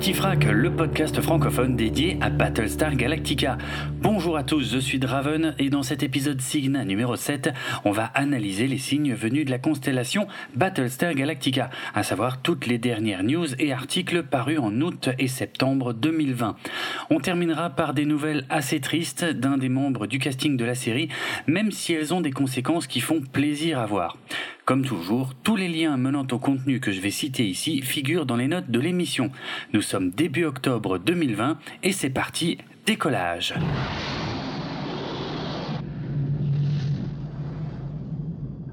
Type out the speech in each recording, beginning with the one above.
Galactifrac, le podcast francophone dédié à Battlestar Galactica. Bonjour à tous, je suis Draven et dans cet épisode Signa numéro 7, on va analyser les signes venus de la constellation Battlestar Galactica, à savoir toutes les dernières news et articles parus en août et septembre 2020. On terminera par des nouvelles assez tristes d'un des membres du casting de la série, même si elles ont des conséquences qui font plaisir à voir. Comme toujours, tous les liens menant au contenu que je vais citer ici figurent dans les notes de l'émission. Nous sommes début octobre 2020 et c'est parti,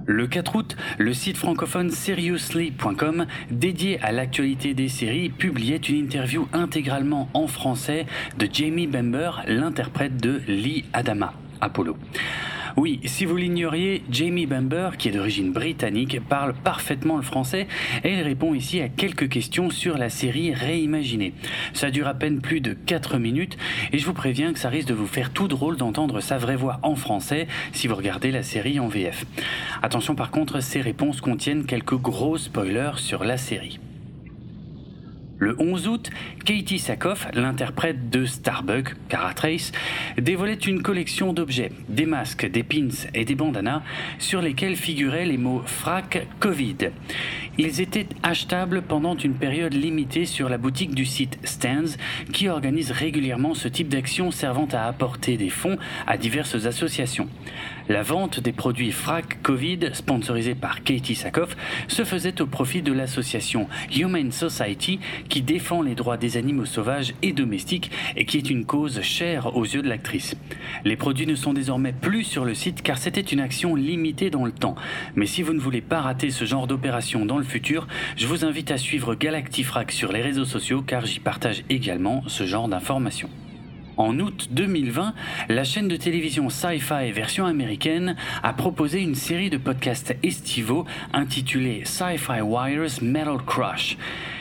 Le 4 août, le site francophone seriously.com, dédié à l'actualité des séries, publiait une interview intégralement en français de Jamie Bember, l'interprète de Lee Adama, Apollo. Oui, si vous l'ignoriez, Jamie Bamber, qui est d'origine britannique, parle parfaitement le français et il répond ici à quelques questions sur la série réimaginée. Ça dure à peine plus de 4 minutes et je vous préviens que ça risque de vous faire tout drôle d'entendre sa vraie voix en français si vous regardez la série en VF. Attention par contre, ces réponses contiennent quelques gros spoilers sur la série. Le 11 août, Katie Sackhoff, l'interprète de Starbuck, Cara Trace, dévoilait une collection d'objets, des masques, des pins et des bandanas sur lesquels figuraient les mots frac Covid. Ils étaient achetables pendant une période limitée sur la boutique du site Stands qui organise régulièrement ce type d'action servant à apporter des fonds à diverses associations. La vente des produits Frac Covid, sponsorisés par Katie Sackhoff, se faisait au profit de l'association Human Society qui défend les droits des animaux sauvages et domestiques et qui est une cause chère aux yeux de l'actrice. Les produits ne sont désormais plus sur le site car c'était une action limitée dans le temps. Mais si vous ne voulez pas rater ce genre d'opération dans le futur, je vous invite à suivre Galactifrac sur les réseaux sociaux car j'y partage également ce genre d'informations. En août 2020, la chaîne de télévision Sci-Fi version américaine a proposé une série de podcasts estivaux intitulée Sci-Fi Wires Metal Crush.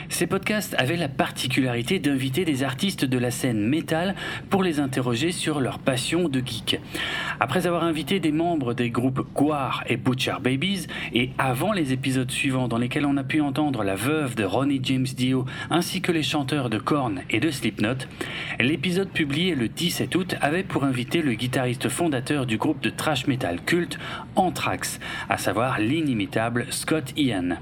Ces podcasts avaient la particularité d'inviter des artistes de la scène métal pour les interroger sur leur passion de geek. Après avoir invité des membres des groupes Guar et Butcher Babies, et avant les épisodes suivants dans lesquels on a pu entendre la veuve de Ronnie James Dio ainsi que les chanteurs de Korn et de Slipknot, l'épisode publié le 17 août avait pour invité le guitariste fondateur du groupe de thrash metal culte Anthrax, à savoir l'inimitable Scott Ian.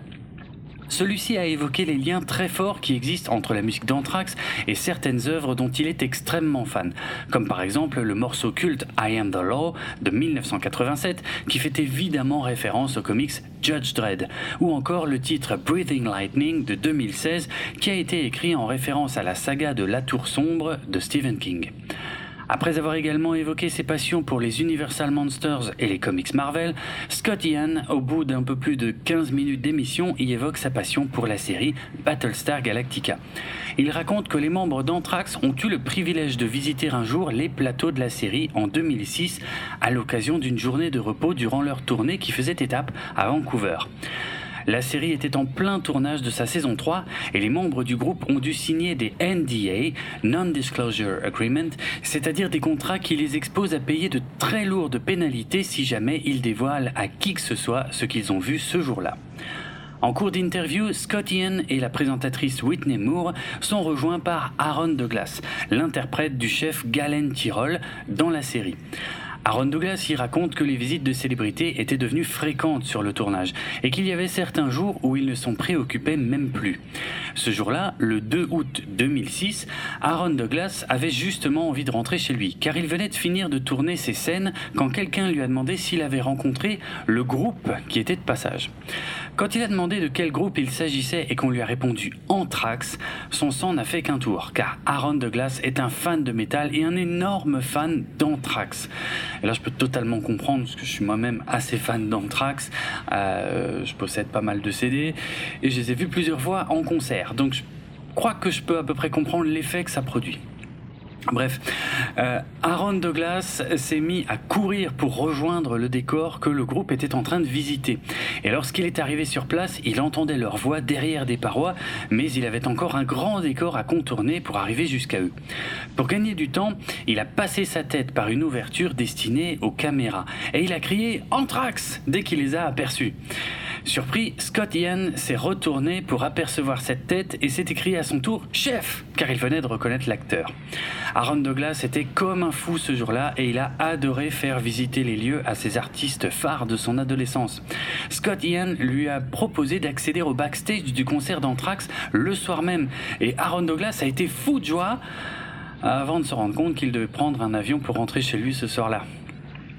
Celui-ci a évoqué les liens très forts qui existent entre la musique d'Anthrax et certaines œuvres dont il est extrêmement fan, comme par exemple le morceau culte I Am the Law de 1987 qui fait évidemment référence aux comics Judge Dredd, ou encore le titre Breathing Lightning de 2016 qui a été écrit en référence à la saga de La Tour Sombre de Stephen King. Après avoir également évoqué ses passions pour les Universal Monsters et les comics Marvel, Scott Ian, au bout d'un peu plus de 15 minutes d'émission, y évoque sa passion pour la série Battlestar Galactica. Il raconte que les membres d'Anthrax ont eu le privilège de visiter un jour les plateaux de la série en 2006 à l'occasion d'une journée de repos durant leur tournée qui faisait étape à Vancouver. La série était en plein tournage de sa saison 3 et les membres du groupe ont dû signer des NDA, Non-Disclosure Agreement, c'est-à-dire des contrats qui les exposent à payer de très lourdes pénalités si jamais ils dévoilent à qui que ce soit ce qu'ils ont vu ce jour-là. En cours d'interview, Scott Ian et la présentatrice Whitney Moore sont rejoints par Aaron Douglas, l'interprète du chef Galen Tyrol dans la série. Aaron Douglas y raconte que les visites de célébrités étaient devenues fréquentes sur le tournage et qu'il y avait certains jours où ils ne s'en préoccupaient même plus. Ce jour-là, le 2 août 2006, Aaron Douglas avait justement envie de rentrer chez lui car il venait de finir de tourner ses scènes quand quelqu'un lui a demandé s'il avait rencontré le groupe qui était de passage. Quand il a demandé de quel groupe il s'agissait et qu'on lui a répondu Anthrax, son sang n'a fait qu'un tour car Aaron Douglas est un fan de métal et un énorme fan d'Anthrax. Et là, je peux totalement comprendre, parce que je suis moi-même assez fan d'Anthrax. Euh, je possède pas mal de CD, et je les ai vus plusieurs fois en concert. Donc, je crois que je peux à peu près comprendre l'effet que ça produit. Bref, euh, Aaron Douglas s'est mis à courir pour rejoindre le décor que le groupe était en train de visiter. Et lorsqu'il est arrivé sur place, il entendait leur voix derrière des parois, mais il avait encore un grand décor à contourner pour arriver jusqu'à eux. Pour gagner du temps, il a passé sa tête par une ouverture destinée aux caméras, et il a crié Anthrax dès qu'il les a aperçus. Surpris, Scott Ian s'est retourné pour apercevoir cette tête et s'est écrié à son tour Chef car il venait de reconnaître l'acteur. Aaron Douglas était comme un fou ce jour-là et il a adoré faire visiter les lieux à ses artistes phares de son adolescence. Scott Ian lui a proposé d'accéder au backstage du concert d'Anthrax le soir même et Aaron Douglas a été fou de joie avant de se rendre compte qu'il devait prendre un avion pour rentrer chez lui ce soir-là.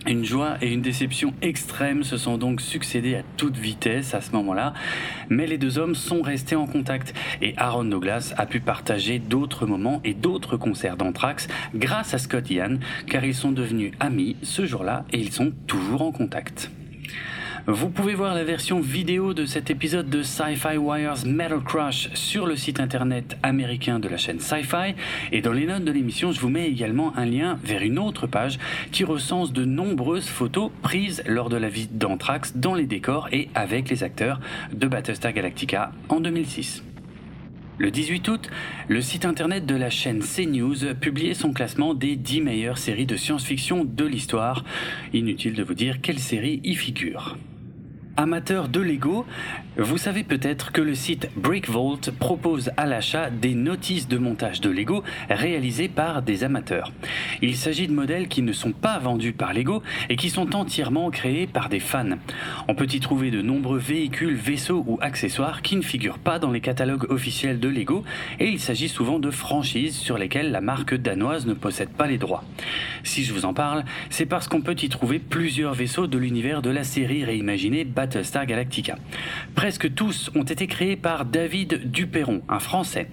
Une joie et une déception extrêmes se sont donc succédées à toute vitesse à ce moment-là, mais les deux hommes sont restés en contact et Aaron Douglas a pu partager d'autres moments et d'autres concerts d'Anthrax grâce à Scott Ian, car ils sont devenus amis ce jour-là et ils sont toujours en contact. Vous pouvez voir la version vidéo de cet épisode de Sci-Fi Wire's Metal Crush sur le site internet américain de la chaîne Sci-Fi et dans les notes de l'émission je vous mets également un lien vers une autre page qui recense de nombreuses photos prises lors de la visite d'Anthrax dans les décors et avec les acteurs de Battlestar Galactica en 2006. Le 18 août, le site internet de la chaîne CNews publiait son classement des 10 meilleures séries de science-fiction de l'histoire. Inutile de vous dire quelle série y figure. Amateur de Lego, vous savez peut-être que le site BrickVault propose à l'achat des notices de montage de Lego réalisées par des amateurs. Il s'agit de modèles qui ne sont pas vendus par Lego et qui sont entièrement créés par des fans. On peut y trouver de nombreux véhicules, vaisseaux ou accessoires qui ne figurent pas dans les catalogues officiels de Lego et il s'agit souvent de franchises sur lesquelles la marque danoise ne possède pas les droits. Si je vous en parle, c'est parce qu'on peut y trouver plusieurs vaisseaux de l'univers de la série réimaginée Battlestar Galactica. Presque tous ont été créés par David Duperron, un Français,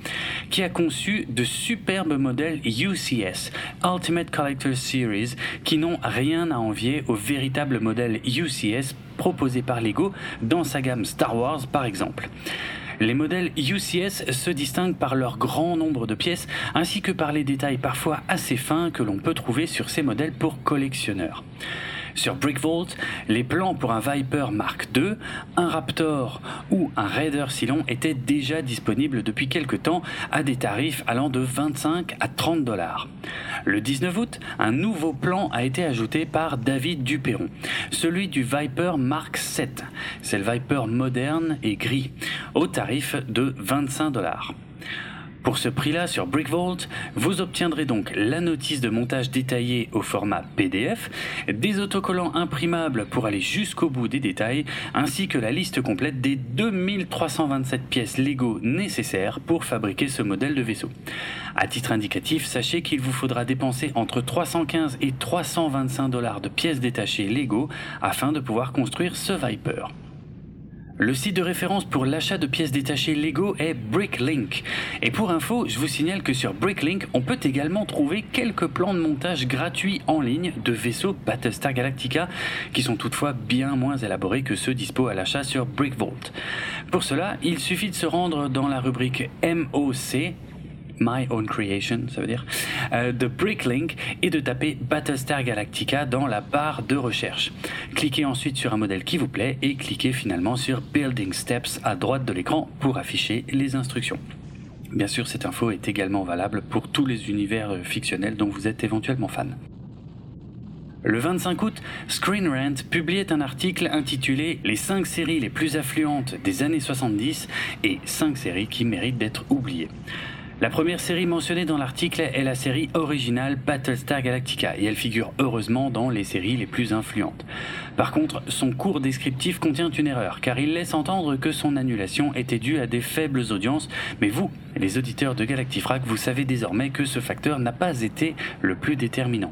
qui a conçu de superbes modèles UCS, Ultimate Collector Series, qui n'ont rien à envier aux véritables modèles UCS proposés par Lego dans sa gamme Star Wars par exemple. Les modèles UCS se distinguent par leur grand nombre de pièces ainsi que par les détails parfois assez fins que l'on peut trouver sur ces modèles pour collectionneurs. Sur BrickVault, les plans pour un Viper Mark II, un Raptor ou un Raider Silon étaient déjà disponibles depuis quelque temps à des tarifs allant de 25 à 30 dollars. Le 19 août, un nouveau plan a été ajouté par David Duperron, celui du Viper Mark VII. C'est le Viper moderne et gris, au tarif de 25 dollars. Pour ce prix-là sur BrickVault, vous obtiendrez donc la notice de montage détaillée au format PDF, des autocollants imprimables pour aller jusqu'au bout des détails, ainsi que la liste complète des 2327 pièces Lego nécessaires pour fabriquer ce modèle de vaisseau. À titre indicatif, sachez qu'il vous faudra dépenser entre 315 et 325 dollars de pièces détachées Lego afin de pouvoir construire ce Viper. Le site de référence pour l'achat de pièces détachées Lego est Bricklink. Et pour info, je vous signale que sur Bricklink, on peut également trouver quelques plans de montage gratuits en ligne de vaisseaux Battlestar Galactica, qui sont toutefois bien moins élaborés que ceux dispo à l'achat sur BrickVault. Pour cela, il suffit de se rendre dans la rubrique MOC, My Own Creation, ça veut dire, euh, de Bricklink et de taper Battlestar Galactica dans la barre de recherche. Cliquez ensuite sur un modèle qui vous plaît et cliquez finalement sur Building Steps à droite de l'écran pour afficher les instructions. Bien sûr, cette info est également valable pour tous les univers euh, fictionnels dont vous êtes éventuellement fan. Le 25 août, Screen Rant publiait un article intitulé Les 5 séries les plus affluentes des années 70 et 5 séries qui méritent d'être oubliées. La première série mentionnée dans l'article est la série originale Battlestar Galactica et elle figure heureusement dans les séries les plus influentes. Par contre, son cours descriptif contient une erreur car il laisse entendre que son annulation était due à des faibles audiences, mais vous, les auditeurs de Galactifrac, vous savez désormais que ce facteur n'a pas été le plus déterminant.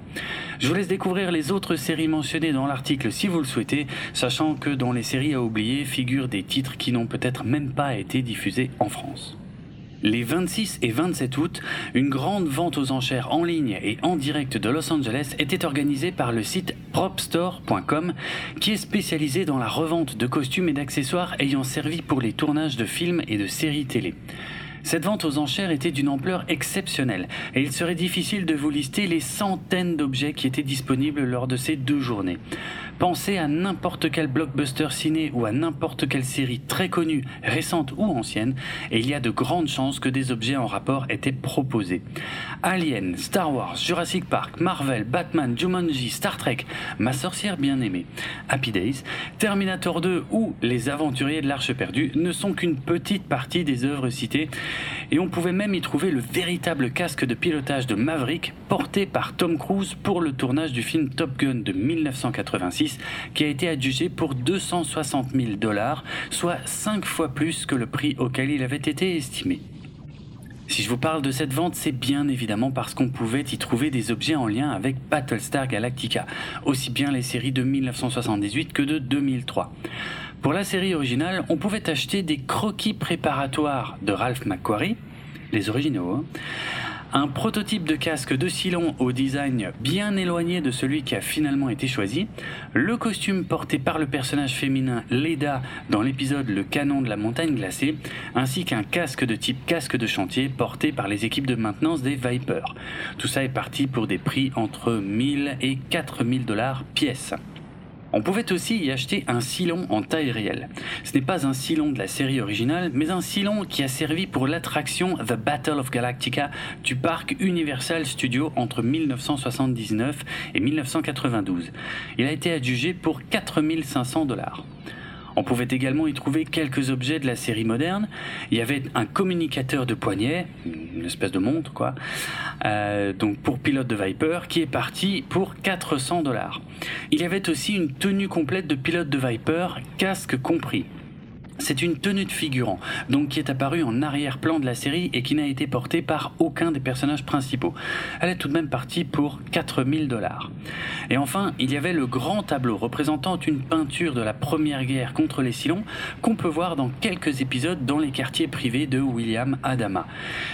Je vous laisse découvrir les autres séries mentionnées dans l'article si vous le souhaitez, sachant que dans les séries à oublier figurent des titres qui n'ont peut-être même pas été diffusés en France. Les 26 et 27 août, une grande vente aux enchères en ligne et en direct de Los Angeles était organisée par le site propstore.com qui est spécialisé dans la revente de costumes et d'accessoires ayant servi pour les tournages de films et de séries télé. Cette vente aux enchères était d'une ampleur exceptionnelle et il serait difficile de vous lister les centaines d'objets qui étaient disponibles lors de ces deux journées. Pensez à n'importe quel blockbuster ciné ou à n'importe quelle série très connue, récente ou ancienne, et il y a de grandes chances que des objets en rapport étaient proposés. Alien, Star Wars, Jurassic Park, Marvel, Batman, Jumanji, Star Trek, Ma sorcière bien-aimée, Happy Days, Terminator 2 ou Les Aventuriers de l'Arche perdue ne sont qu'une petite partie des œuvres citées, et on pouvait même y trouver le véritable casque de pilotage de Maverick porté par Tom Cruise pour le tournage du film Top Gun de 1986 qui a été adjugé pour 260 000 dollars, soit 5 fois plus que le prix auquel il avait été estimé. Si je vous parle de cette vente, c'est bien évidemment parce qu'on pouvait y trouver des objets en lien avec Battlestar Galactica, aussi bien les séries de 1978 que de 2003. Pour la série originale, on pouvait acheter des croquis préparatoires de Ralph McQuarrie, les originaux, hein, un prototype de casque de Silon au design bien éloigné de celui qui a finalement été choisi, le costume porté par le personnage féminin Leda dans l'épisode Le canon de la montagne glacée, ainsi qu'un casque de type casque de chantier porté par les équipes de maintenance des Vipers. Tout ça est parti pour des prix entre 1000 et 4000 dollars pièce. On pouvait aussi y acheter un silon en taille réelle. Ce n'est pas un silon de la série originale, mais un silon qui a servi pour l'attraction The Battle of Galactica du parc Universal Studios entre 1979 et 1992. Il a été adjugé pour 4500 dollars. On pouvait également y trouver quelques objets de la série moderne. Il y avait un communicateur de poignet, une espèce de montre quoi, euh, donc pour pilote de Viper, qui est parti pour 400 dollars. Il y avait aussi une tenue complète de pilote de Viper, casque compris. C'est une tenue de figurant, donc qui est apparue en arrière-plan de la série et qui n'a été portée par aucun des personnages principaux. Elle est tout de même partie pour 4000 dollars. Et enfin, il y avait le grand tableau représentant une peinture de la première guerre contre les Silons qu'on peut voir dans quelques épisodes dans les quartiers privés de William Adama.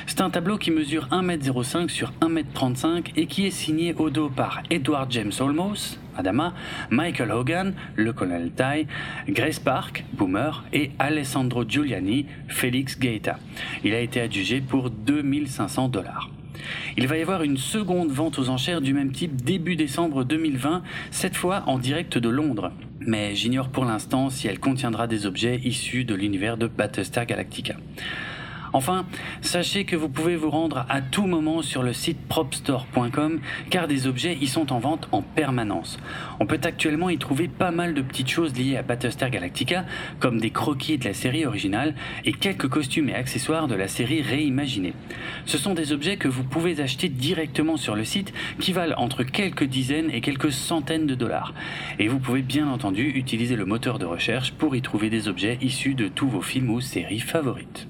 C'est un tableau qui mesure 1m05 sur 1m35 et qui est signé au dos par Edward James Olmos, Adama, Michael Hogan, le colonel Tai, Grace Park, Boomer, et Alessandro Giuliani, Félix Gaeta. Il a été adjugé pour 2500 dollars. Il va y avoir une seconde vente aux enchères du même type début décembre 2020, cette fois en direct de Londres. Mais j'ignore pour l'instant si elle contiendra des objets issus de l'univers de Battlestar Galactica. Enfin, sachez que vous pouvez vous rendre à tout moment sur le site propstore.com car des objets y sont en vente en permanence. On peut actuellement y trouver pas mal de petites choses liées à Battlestar Galactica, comme des croquis de la série originale et quelques costumes et accessoires de la série réimaginée. Ce sont des objets que vous pouvez acheter directement sur le site qui valent entre quelques dizaines et quelques centaines de dollars. Et vous pouvez bien entendu utiliser le moteur de recherche pour y trouver des objets issus de tous vos films ou séries favorites.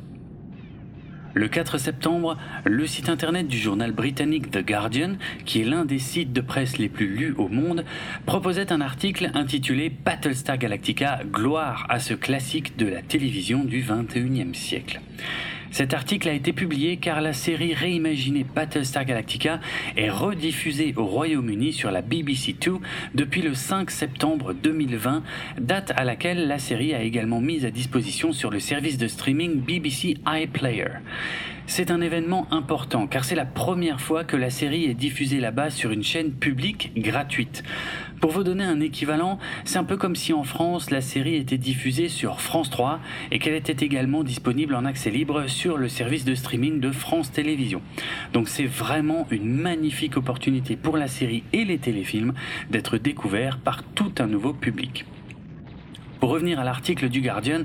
Le 4 septembre, le site internet du journal britannique The Guardian, qui est l'un des sites de presse les plus lus au monde, proposait un article intitulé Battlestar Galactica, gloire à ce classique de la télévision du 21e siècle. Cet article a été publié car la série réimaginée Battlestar Galactica est rediffusée au Royaume-Uni sur la BBC 2 depuis le 5 septembre 2020, date à laquelle la série a également mise à disposition sur le service de streaming BBC iPlayer. C'est un événement important car c'est la première fois que la série est diffusée là-bas sur une chaîne publique gratuite. Pour vous donner un équivalent, c'est un peu comme si en France la série était diffusée sur France 3 et qu'elle était également disponible en accès libre sur le service de streaming de France Télévisions. Donc c'est vraiment une magnifique opportunité pour la série et les téléfilms d'être découverts par tout un nouveau public. Pour revenir à l'article du Guardian,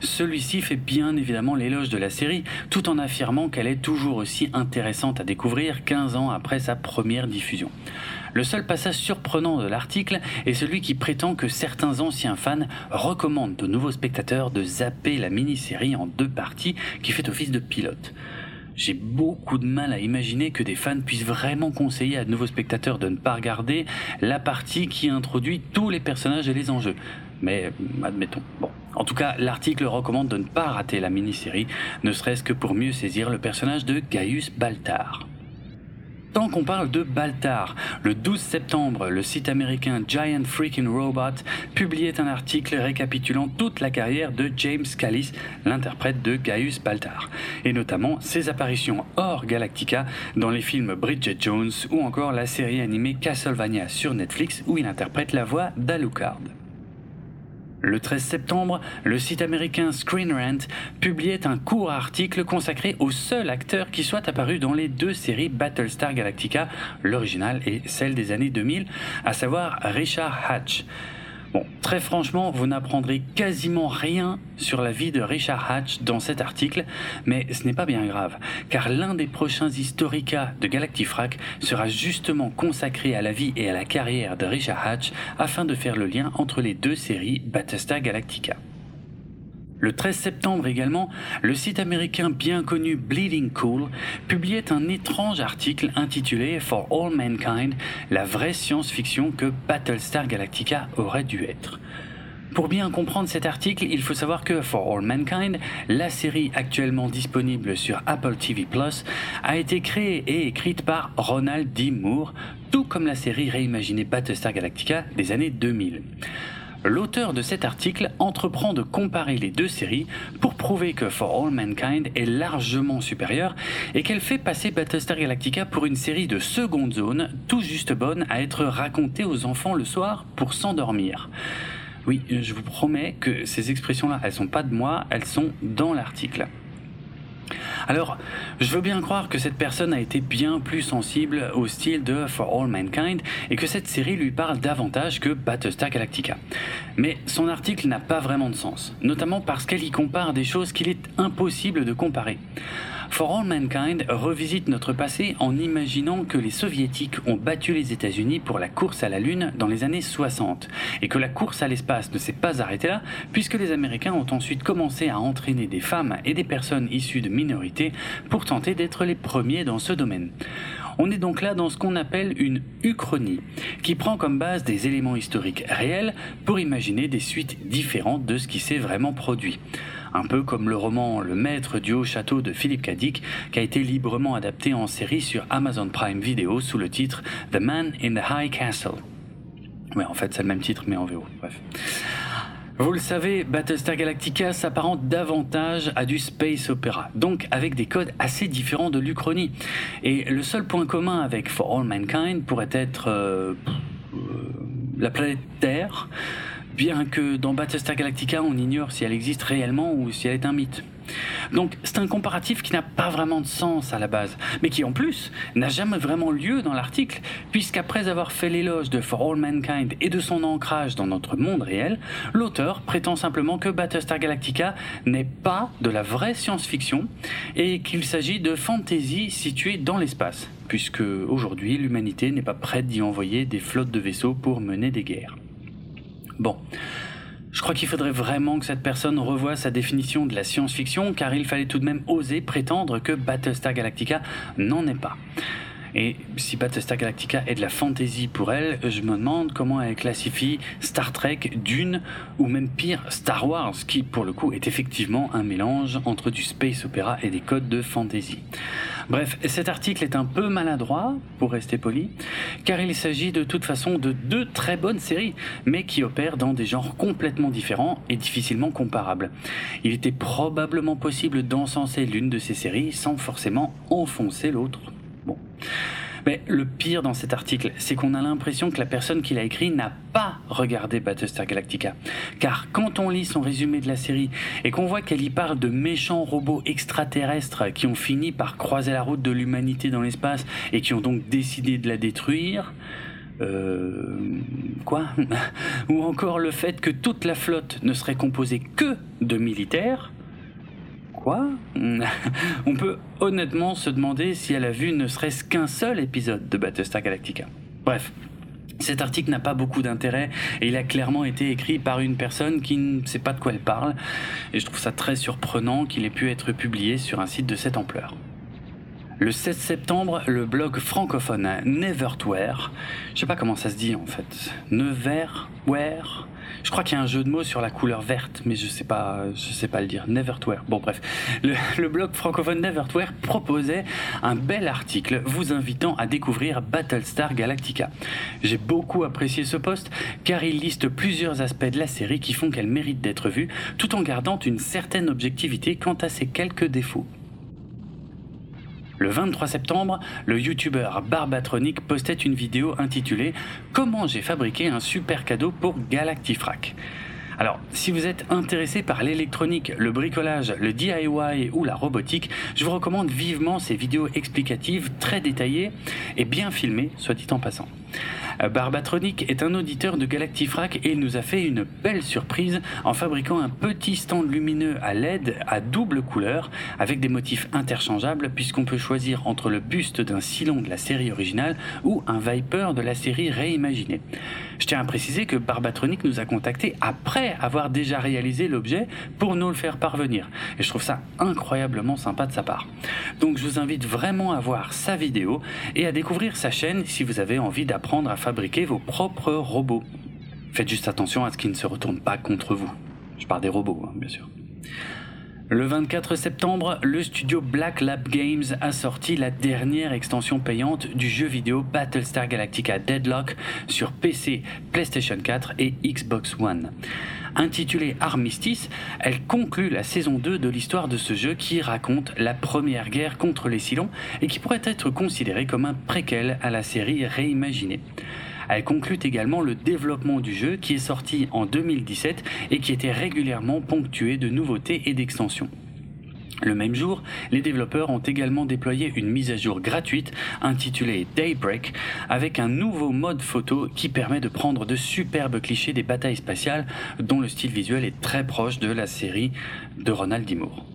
celui-ci fait bien évidemment l'éloge de la série, tout en affirmant qu'elle est toujours aussi intéressante à découvrir 15 ans après sa première diffusion. Le seul passage surprenant de l'article est celui qui prétend que certains anciens fans recommandent aux nouveaux spectateurs de zapper la mini-série en deux parties qui fait office de pilote. J'ai beaucoup de mal à imaginer que des fans puissent vraiment conseiller à de nouveaux spectateurs de ne pas regarder la partie qui introduit tous les personnages et les enjeux mais admettons. Bon. En tout cas, l'article recommande de ne pas rater la mini-série, ne serait-ce que pour mieux saisir le personnage de Gaius Baltar. Tant qu'on parle de Baltar, le 12 septembre, le site américain Giant Freaking Robot publiait un article récapitulant toute la carrière de James Callis, l'interprète de Gaius Baltar, et notamment ses apparitions hors Galactica dans les films Bridget Jones ou encore la série animée Castlevania sur Netflix où il interprète la voix d'Alucard. Le 13 septembre, le site américain Screen Rant publiait un court article consacré au seul acteur qui soit apparu dans les deux séries Battlestar Galactica, l'original et celle des années 2000, à savoir Richard Hatch. Bon, très franchement, vous n'apprendrez quasiment rien sur la vie de Richard Hatch dans cet article, mais ce n'est pas bien grave, car l'un des prochains historica de Galactifrac sera justement consacré à la vie et à la carrière de Richard Hatch afin de faire le lien entre les deux séries Battlestar Galactica. Le 13 septembre également, le site américain bien connu Bleeding Cool publiait un étrange article intitulé For All Mankind, la vraie science-fiction que Battlestar Galactica aurait dû être. Pour bien comprendre cet article, il faut savoir que For All Mankind, la série actuellement disponible sur Apple TV a été créée et écrite par Ronald D. Moore, tout comme la série réimaginée Battlestar Galactica des années 2000 l'auteur de cet article entreprend de comparer les deux séries pour prouver que For All Mankind est largement supérieure et qu'elle fait passer Battlestar Galactica pour une série de seconde zone tout juste bonne à être racontée aux enfants le soir pour s'endormir. Oui, je vous promets que ces expressions-là, elles sont pas de moi, elles sont dans l'article. Alors, je veux bien croire que cette personne a été bien plus sensible au style de For All Mankind et que cette série lui parle davantage que Battlestar Galactica. Mais son article n'a pas vraiment de sens, notamment parce qu'elle y compare des choses qu'il est impossible de comparer. For All Mankind revisite notre passé en imaginant que les soviétiques ont battu les États-Unis pour la course à la Lune dans les années 60 et que la course à l'espace ne s'est pas arrêtée là puisque les Américains ont ensuite commencé à entraîner des femmes et des personnes issues de minorités pour tenter d'être les premiers dans ce domaine. On est donc là dans ce qu'on appelle une uchronie, qui prend comme base des éléments historiques réels pour imaginer des suites différentes de ce qui s'est vraiment produit un peu comme le roman Le Maître du Haut Château de Philippe Cadic, qui a été librement adapté en série sur Amazon Prime Video sous le titre The Man in the High Castle. Ouais, en fait, c'est le même titre, mais en VO. Bref. Vous le savez, Battlestar Galactica s'apparente davantage à du space opera, donc avec des codes assez différents de l'Uchronie. Et le seul point commun avec For All Mankind pourrait être euh, euh, la planète Terre, bien que dans Battlestar Galactica, on ignore si elle existe réellement ou si elle est un mythe. Donc c'est un comparatif qui n'a pas vraiment de sens à la base, mais qui en plus n'a jamais vraiment lieu dans l'article, puisqu'après avoir fait l'éloge de For All Mankind et de son ancrage dans notre monde réel, l'auteur prétend simplement que Battlestar Galactica n'est pas de la vraie science-fiction et qu'il s'agit de fantasy située dans l'espace, puisque aujourd'hui l'humanité n'est pas prête d'y envoyer des flottes de vaisseaux pour mener des guerres. Bon. Je crois qu'il faudrait vraiment que cette personne revoie sa définition de la science-fiction, car il fallait tout de même oser prétendre que Battlestar Galactica n'en est pas. Et si Battlestar Galactica est de la fantasy pour elle, je me demande comment elle classifie Star Trek, Dune ou même pire Star Wars, qui pour le coup est effectivement un mélange entre du space opéra et des codes de fantasy. Bref, cet article est un peu maladroit, pour rester poli, car il s'agit de toute façon de deux très bonnes séries, mais qui opèrent dans des genres complètement différents et difficilement comparables. Il était probablement possible d'encenser l'une de ces séries sans forcément enfoncer l'autre. Bon. Mais le pire dans cet article, c'est qu'on a l'impression que la personne qui l'a écrit n'a pas regardé Battlestar Galactica. Car quand on lit son résumé de la série et qu'on voit qu'elle y parle de méchants robots extraterrestres qui ont fini par croiser la route de l'humanité dans l'espace et qui ont donc décidé de la détruire, euh, quoi? Ou encore le fait que toute la flotte ne serait composée que de militaires On peut honnêtement se demander si elle a vu ne serait-ce qu'un seul épisode de Battlestar Galactica. Bref, cet article n'a pas beaucoup d'intérêt et il a clairement été écrit par une personne qui ne sait pas de quoi elle parle et je trouve ça très surprenant qu'il ait pu être publié sur un site de cette ampleur. Le 16 septembre, le blog francophone Nevertware, je sais pas comment ça se dit en fait, Neverware, Je crois qu'il y a un jeu de mots sur la couleur verte, mais je sais sais pas le dire. Nevertware. Bon bref, le, blog francophone Nevertware proposait un bel article vous invitant à découvrir Battlestar Galactica. J'ai beaucoup apprécié ce post car il liste plusieurs aspects de la série qui font qu'elle mérite d'être vue, tout en gardant une certaine objectivité quant à ses quelques défauts. Le 23 septembre, le youtubeur Barbatronic postait une vidéo intitulée Comment j'ai fabriqué un super cadeau pour Galactifrac. Alors, si vous êtes intéressé par l'électronique, le bricolage, le DIY ou la robotique, je vous recommande vivement ces vidéos explicatives très détaillées et bien filmées, soit dit en passant. Euh, Barbatronic est un auditeur de Galactifrac et il nous a fait une belle surprise en fabriquant un petit stand lumineux à LED à double couleur avec des motifs interchangeables puisqu'on peut choisir entre le buste d'un Cylon de la série originale ou un Viper de la série réimaginée. Je tiens à préciser que Barbatronic nous a contacté après avoir déjà réalisé l'objet pour nous le faire parvenir. Et je trouve ça incroyablement sympa de sa part. Donc je vous invite vraiment à voir sa vidéo et à découvrir sa chaîne si vous avez envie d'apprendre à fabriquer vos propres robots. Faites juste attention à ce qu'ils ne se retournent pas contre vous. Je parle des robots, hein, bien sûr. Le 24 septembre, le studio Black Lab Games a sorti la dernière extension payante du jeu vidéo Battlestar Galactica Deadlock sur PC, PlayStation 4 et Xbox One. Intitulée Armistice, elle conclut la saison 2 de l'histoire de ce jeu qui raconte la première guerre contre les Cylons et qui pourrait être considérée comme un préquel à la série réimaginée. Elle conclut également le développement du jeu qui est sorti en 2017 et qui était régulièrement ponctué de nouveautés et d'extensions. Le même jour, les développeurs ont également déployé une mise à jour gratuite intitulée Daybreak avec un nouveau mode photo qui permet de prendre de superbes clichés des batailles spatiales dont le style visuel est très proche de la série de Ronald D. Moore.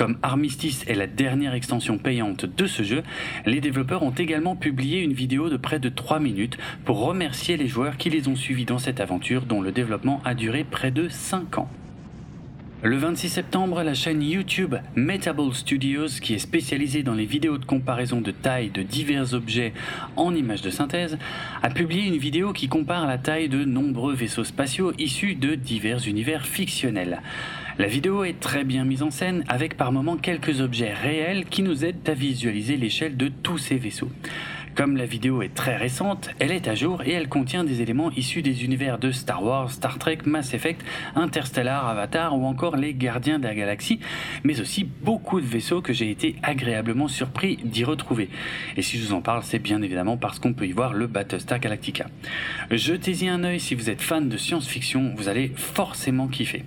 Comme Armistice est la dernière extension payante de ce jeu, les développeurs ont également publié une vidéo de près de 3 minutes pour remercier les joueurs qui les ont suivis dans cette aventure dont le développement a duré près de 5 ans. Le 26 septembre, la chaîne YouTube Metable Studios, qui est spécialisée dans les vidéos de comparaison de taille de divers objets en images de synthèse, a publié une vidéo qui compare la taille de nombreux vaisseaux spatiaux issus de divers univers fictionnels. La vidéo est très bien mise en scène avec par moments quelques objets réels qui nous aident à visualiser l'échelle de tous ces vaisseaux. Comme la vidéo est très récente, elle est à jour et elle contient des éléments issus des univers de Star Wars, Star Trek, Mass Effect, Interstellar, Avatar ou encore les Gardiens de la Galaxie, mais aussi beaucoup de vaisseaux que j'ai été agréablement surpris d'y retrouver. Et si je vous en parle, c'est bien évidemment parce qu'on peut y voir le Battlestar Galactica. Jetez-y un œil si vous êtes fan de science-fiction, vous allez forcément kiffer.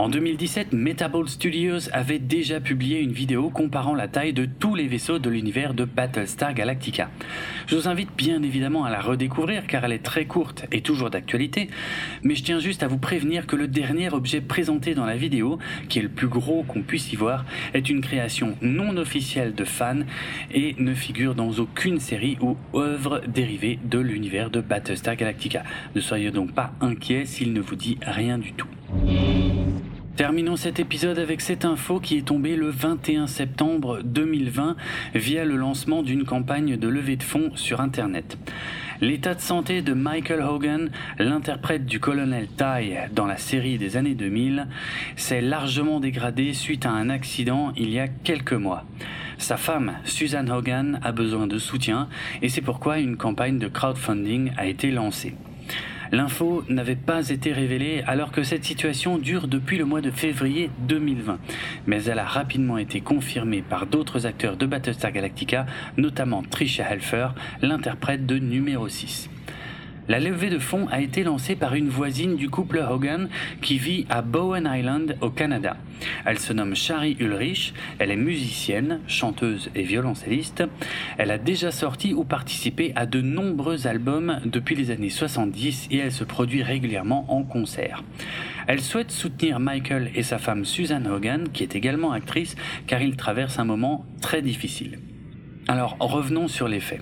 En 2017, Metable Studios avait déjà publié une vidéo comparant la taille de tous les vaisseaux de l'univers de Battlestar Galactica. Je vous invite bien évidemment à la redécouvrir car elle est très courte et toujours d'actualité, mais je tiens juste à vous prévenir que le dernier objet présenté dans la vidéo, qui est le plus gros qu'on puisse y voir, est une création non officielle de fans et ne figure dans aucune série ou œuvre dérivée de l'univers de Battlestar Galactica. Ne soyez donc pas inquiets s'il ne vous dit rien du tout. Terminons cet épisode avec cette info qui est tombée le 21 septembre 2020 via le lancement d'une campagne de levée de fonds sur Internet. L'état de santé de Michael Hogan, l'interprète du colonel Ty dans la série des années 2000, s'est largement dégradé suite à un accident il y a quelques mois. Sa femme, Susan Hogan, a besoin de soutien et c'est pourquoi une campagne de crowdfunding a été lancée. L'info n'avait pas été révélée alors que cette situation dure depuis le mois de février 2020, mais elle a rapidement été confirmée par d'autres acteurs de Battlestar Galactica, notamment Trisha Helfer, l'interprète de numéro 6. La levée de fonds a été lancée par une voisine du couple Hogan qui vit à Bowen Island au Canada. Elle se nomme Shari Ulrich, elle est musicienne, chanteuse et violoncelliste. Elle a déjà sorti ou participé à de nombreux albums depuis les années 70 et elle se produit régulièrement en concert. Elle souhaite soutenir Michael et sa femme Susan Hogan, qui est également actrice, car ils traversent un moment très difficile. Alors revenons sur les faits.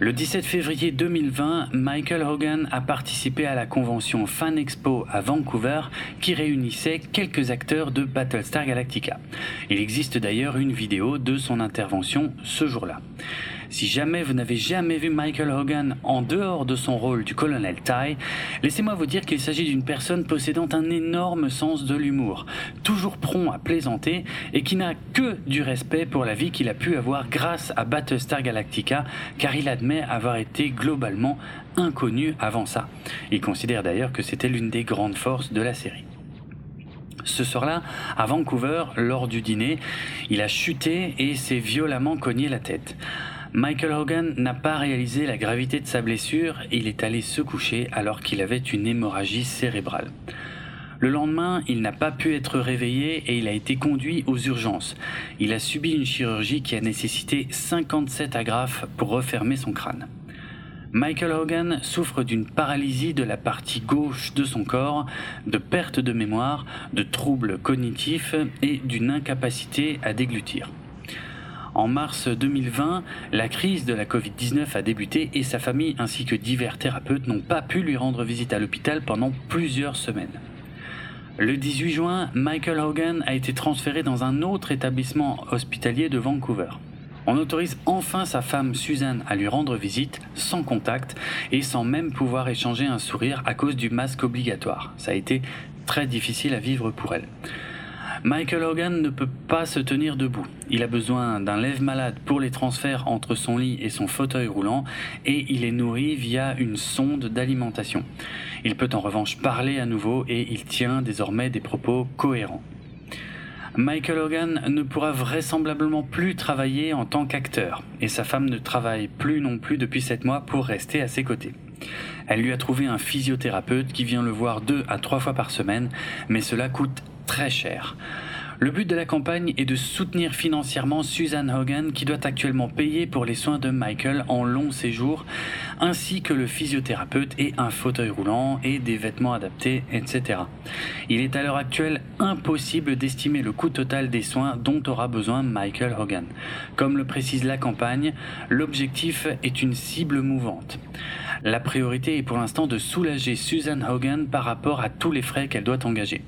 Le 17 février 2020, Michael Hogan a participé à la convention Fan Expo à Vancouver qui réunissait quelques acteurs de Battlestar Galactica. Il existe d'ailleurs une vidéo de son intervention ce jour-là. Si jamais vous n'avez jamais vu Michael Hogan en dehors de son rôle du colonel Ty, laissez-moi vous dire qu'il s'agit d'une personne possédant un énorme sens de l'humour, toujours prompt à plaisanter et qui n'a que du respect pour la vie qu'il a pu avoir grâce à Battlestar Galactica, car il admet avoir été globalement inconnu avant ça. Il considère d'ailleurs que c'était l'une des grandes forces de la série. Ce soir-là, à Vancouver, lors du dîner, il a chuté et s'est violemment cogné la tête. Michael Hogan n'a pas réalisé la gravité de sa blessure et il est allé se coucher alors qu'il avait une hémorragie cérébrale. Le lendemain, il n'a pas pu être réveillé et il a été conduit aux urgences. Il a subi une chirurgie qui a nécessité 57 agrafes pour refermer son crâne. Michael Hogan souffre d'une paralysie de la partie gauche de son corps, de perte de mémoire, de troubles cognitifs et d'une incapacité à déglutir. En mars 2020, la crise de la Covid-19 a débuté et sa famille ainsi que divers thérapeutes n'ont pas pu lui rendre visite à l'hôpital pendant plusieurs semaines. Le 18 juin, Michael Hogan a été transféré dans un autre établissement hospitalier de Vancouver. On autorise enfin sa femme Suzanne à lui rendre visite sans contact et sans même pouvoir échanger un sourire à cause du masque obligatoire. Ça a été très difficile à vivre pour elle. Michael Hogan ne peut pas se tenir debout. Il a besoin d'un lève-malade pour les transferts entre son lit et son fauteuil roulant et il est nourri via une sonde d'alimentation. Il peut en revanche parler à nouveau et il tient désormais des propos cohérents. Michael Hogan ne pourra vraisemblablement plus travailler en tant qu'acteur, et sa femme ne travaille plus non plus depuis 7 mois pour rester à ses côtés. Elle lui a trouvé un physiothérapeute qui vient le voir deux à trois fois par semaine, mais cela coûte très cher. Le but de la campagne est de soutenir financièrement Suzanne Hogan qui doit actuellement payer pour les soins de Michael en long séjour, ainsi que le physiothérapeute et un fauteuil roulant et des vêtements adaptés, etc. Il est à l'heure actuelle impossible d'estimer le coût total des soins dont aura besoin Michael Hogan. Comme le précise la campagne, l'objectif est une cible mouvante. La priorité est pour l'instant de soulager Susan Hogan par rapport à tous les frais qu'elle doit engager.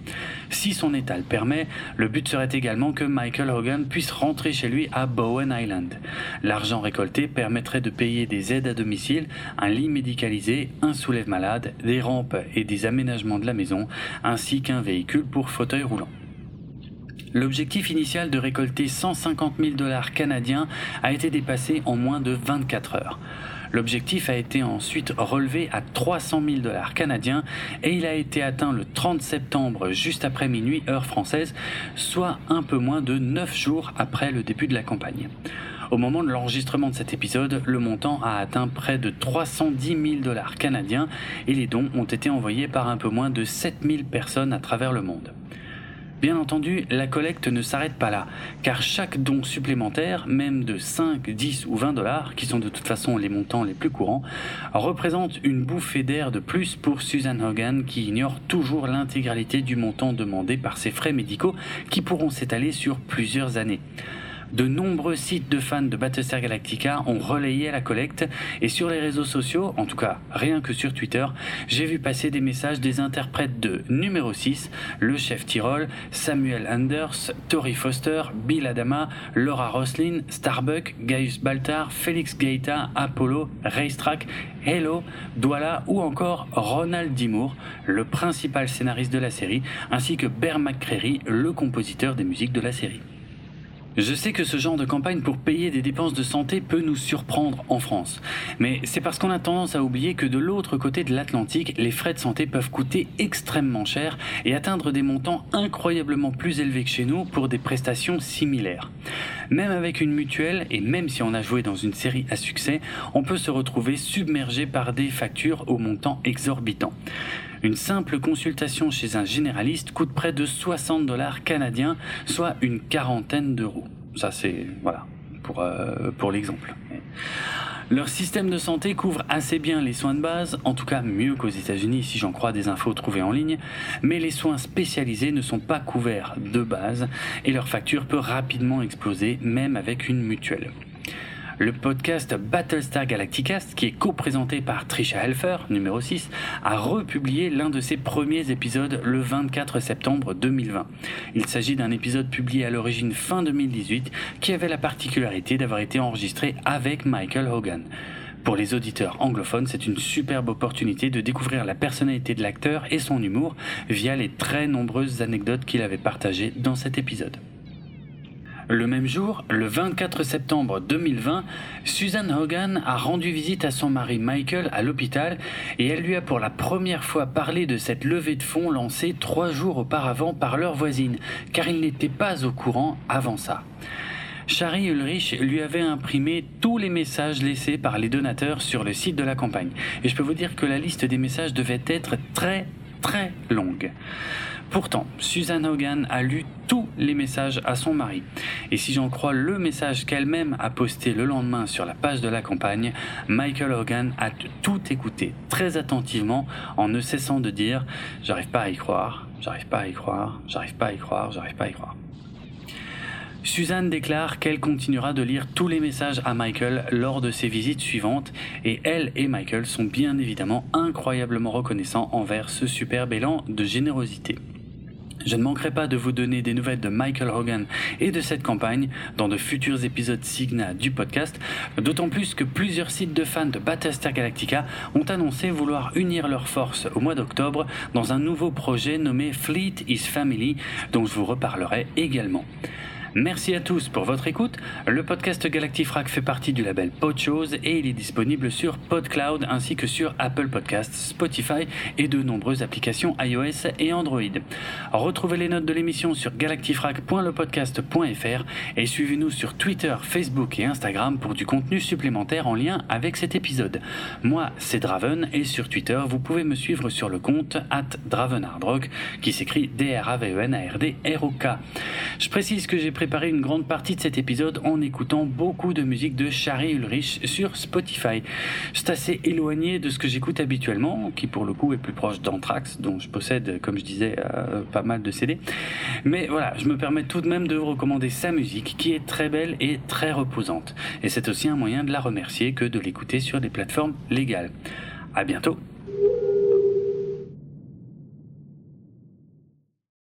Si son état le permet, le but serait également que Michael Hogan puisse rentrer chez lui à Bowen Island. L'argent récolté permettrait de payer des aides à domicile, un lit médicalisé, un soulève malade, des rampes et des aménagements de la maison, ainsi qu'un véhicule pour fauteuil roulant. L'objectif initial de récolter 150 000 dollars canadiens a été dépassé en moins de 24 heures. L'objectif a été ensuite relevé à 300 000 dollars canadiens et il a été atteint le 30 septembre juste après minuit heure française, soit un peu moins de 9 jours après le début de la campagne. Au moment de l'enregistrement de cet épisode, le montant a atteint près de 310 000 dollars canadiens et les dons ont été envoyés par un peu moins de 7 000 personnes à travers le monde. Bien entendu, la collecte ne s'arrête pas là, car chaque don supplémentaire, même de 5, 10 ou 20 dollars, qui sont de toute façon les montants les plus courants, représente une bouffée d'air de plus pour Susan Hogan qui ignore toujours l'intégralité du montant demandé par ses frais médicaux qui pourront s'étaler sur plusieurs années. De nombreux sites de fans de Battlestar Galactica ont relayé la collecte et sur les réseaux sociaux, en tout cas rien que sur Twitter, j'ai vu passer des messages des interprètes de numéro 6, le chef Tyrol, Samuel Anders, Tori Foster, Bill Adama, Laura Roslin, Starbuck, Gaius Baltar, Félix Gaeta, Apollo, Racetrack, Hello, Douala ou encore Ronald Dimour, le principal scénariste de la série, ainsi que Bear McCreary, le compositeur des musiques de la série. Je sais que ce genre de campagne pour payer des dépenses de santé peut nous surprendre en France. Mais c'est parce qu'on a tendance à oublier que de l'autre côté de l'Atlantique, les frais de santé peuvent coûter extrêmement cher et atteindre des montants incroyablement plus élevés que chez nous pour des prestations similaires. Même avec une mutuelle et même si on a joué dans une série à succès, on peut se retrouver submergé par des factures aux montants exorbitants. Une simple consultation chez un généraliste coûte près de 60 dollars canadiens, soit une quarantaine d'euros. Ça c'est voilà pour, euh, pour l'exemple. Leur système de santé couvre assez bien les soins de base, en tout cas mieux qu'aux États-Unis si j'en crois des infos trouvées en ligne, mais les soins spécialisés ne sont pas couverts de base et leur facture peut rapidement exploser même avec une mutuelle. Le podcast Battlestar Galacticast, qui est co-présenté par Trisha Helfer, numéro 6, a republié l'un de ses premiers épisodes le 24 septembre 2020. Il s'agit d'un épisode publié à l'origine fin 2018 qui avait la particularité d'avoir été enregistré avec Michael Hogan. Pour les auditeurs anglophones, c'est une superbe opportunité de découvrir la personnalité de l'acteur et son humour via les très nombreuses anecdotes qu'il avait partagées dans cet épisode. Le même jour, le 24 septembre 2020, Susan Hogan a rendu visite à son mari Michael à l'hôpital et elle lui a pour la première fois parlé de cette levée de fonds lancée trois jours auparavant par leur voisine, car il n'était pas au courant avant ça. Shari Ulrich lui avait imprimé tous les messages laissés par les donateurs sur le site de la campagne. Et je peux vous dire que la liste des messages devait être très très longue. Pourtant, Susan Hogan a lu tous les messages à son mari. Et si j'en crois le message qu'elle-même a posté le lendemain sur la page de la campagne, Michael Hogan a tout écouté très attentivement en ne cessant de dire ⁇ J'arrive pas à y croire, j'arrive pas à y croire, j'arrive pas à y croire, j'arrive pas à y croire ⁇ Suzanne déclare qu'elle continuera de lire tous les messages à Michael lors de ses visites suivantes et elle et Michael sont bien évidemment incroyablement reconnaissants envers ce superbe élan de générosité. Je ne manquerai pas de vous donner des nouvelles de Michael Hogan et de cette campagne dans de futurs épisodes Signa du podcast, d'autant plus que plusieurs sites de fans de Battlestar Galactica ont annoncé vouloir unir leurs forces au mois d'octobre dans un nouveau projet nommé Fleet is Family dont je vous reparlerai également. Merci à tous pour votre écoute. Le podcast Galactifrac fait partie du label Podchose et il est disponible sur PodCloud ainsi que sur Apple Podcasts, Spotify et de nombreuses applications iOS et Android. Retrouvez les notes de l'émission sur galactifrac.lepodcast.fr et suivez-nous sur Twitter, Facebook et Instagram pour du contenu supplémentaire en lien avec cet épisode. Moi, c'est Draven et sur Twitter, vous pouvez me suivre sur le compte at Dravenardrock qui s'écrit D-R-A-V-E-N-A-R-D-R-O-K. Je précise que j'ai préparé une grande partie de cet épisode en écoutant beaucoup de musique de Shari Ulrich sur Spotify. C'est assez éloigné de ce que j'écoute habituellement, qui pour le coup est plus proche d'Anthrax, dont je possède, comme je disais, euh, pas mal de CD. Mais voilà, je me permets tout de même de vous recommander sa musique, qui est très belle et très reposante. Et c'est aussi un moyen de la remercier que de l'écouter sur des plateformes légales. À bientôt!